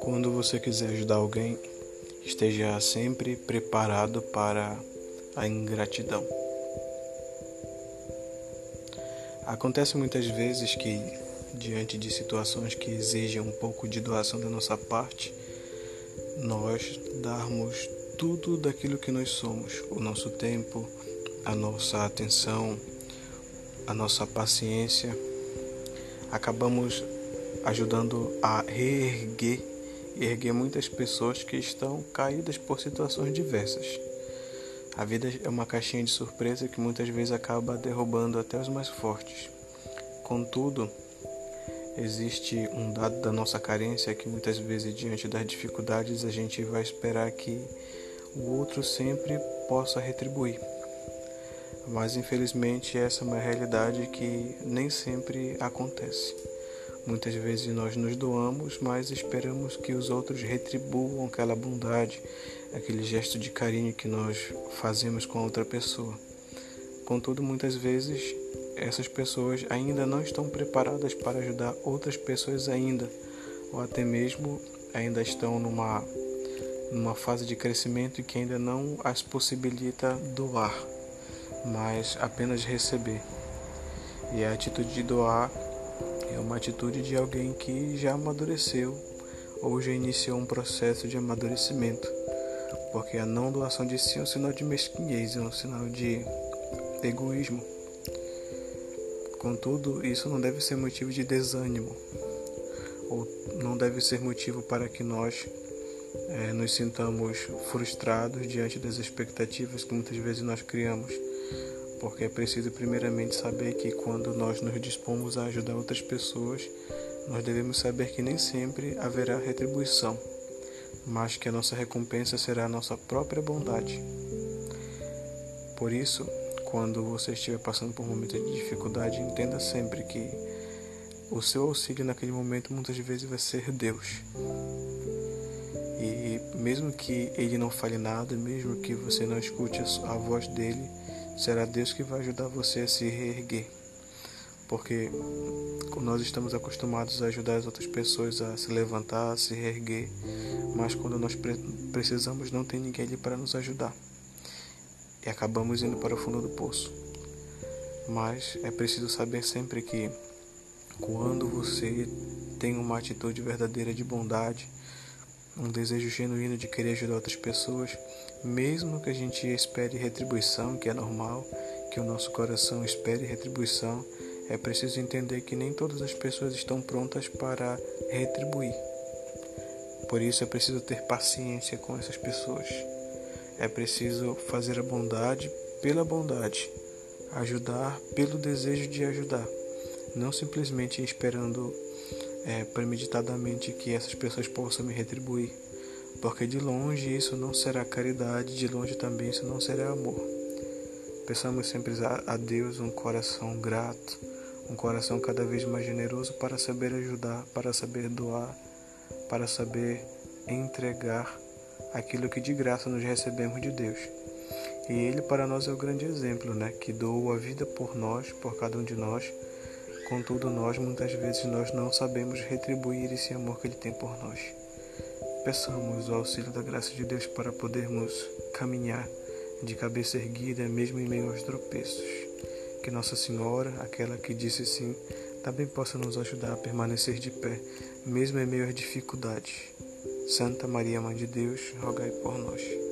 Quando você quiser ajudar alguém, esteja sempre preparado para a ingratidão. Acontece muitas vezes que, diante de situações que exigem um pouco de doação da nossa parte, nós darmos tudo daquilo que nós somos, o nosso tempo, a nossa atenção, a nossa paciência, acabamos ajudando a reerguer erguer muitas pessoas que estão caídas por situações diversas. A vida é uma caixinha de surpresa que muitas vezes acaba derrubando até os mais fortes. Contudo, existe um dado da nossa carência que muitas vezes, diante das dificuldades, a gente vai esperar que o outro sempre possa retribuir. Mas infelizmente essa é uma realidade que nem sempre acontece. Muitas vezes nós nos doamos, mas esperamos que os outros retribuam aquela bondade, aquele gesto de carinho que nós fazemos com a outra pessoa. Contudo, muitas vezes essas pessoas ainda não estão preparadas para ajudar outras pessoas ainda, ou até mesmo ainda estão numa numa fase de crescimento que ainda não as possibilita doar, mas apenas receber. E a atitude de doar é uma atitude de alguém que já amadureceu ou já iniciou um processo de amadurecimento, porque a não doação de si é um sinal de mesquinhez, é um sinal de egoísmo. Contudo, isso não deve ser motivo de desânimo, ou não deve ser motivo para que nós é, nos sintamos frustrados diante das expectativas que muitas vezes nós criamos porque é preciso primeiramente saber que quando nós nos dispomos a ajudar outras pessoas, nós devemos saber que nem sempre haverá retribuição, mas que a nossa recompensa será a nossa própria bondade. Por isso, quando você estiver passando por um momento de dificuldade, entenda sempre que o seu auxílio naquele momento muitas vezes vai ser Deus. E mesmo que ele não fale nada, mesmo que você não escute a voz dele, será Deus que vai ajudar você a se reerguer. Porque nós estamos acostumados a ajudar as outras pessoas a se levantar, a se reerguer, mas quando nós precisamos não tem ninguém ali para nos ajudar. E acabamos indo para o fundo do poço. Mas é preciso saber sempre que quando você tem uma atitude verdadeira de bondade, um desejo genuíno de querer ajudar outras pessoas, mesmo que a gente espere retribuição, que é normal, que o nosso coração espere retribuição, é preciso entender que nem todas as pessoas estão prontas para retribuir. Por isso é preciso ter paciência com essas pessoas. É preciso fazer a bondade pela bondade, ajudar pelo desejo de ajudar, não simplesmente esperando é, premeditadamente que essas pessoas possam me retribuir, porque de longe isso não será caridade, de longe também isso não será amor. Peçamos sempre a Deus um coração grato, um coração cada vez mais generoso para saber ajudar, para saber doar, para saber entregar aquilo que de graça nos recebemos de Deus. E Ele para nós é o grande exemplo, né? Que doou a vida por nós, por cada um de nós Contudo, nós muitas vezes nós não sabemos retribuir esse amor que ele tem por nós. Peçamos o auxílio da graça de Deus para podermos caminhar de cabeça erguida, mesmo em meio aos tropeços. Que Nossa Senhora, aquela que disse sim, também possa nos ajudar a permanecer de pé, mesmo em meio às dificuldades. Santa Maria, Mãe de Deus, rogai por nós.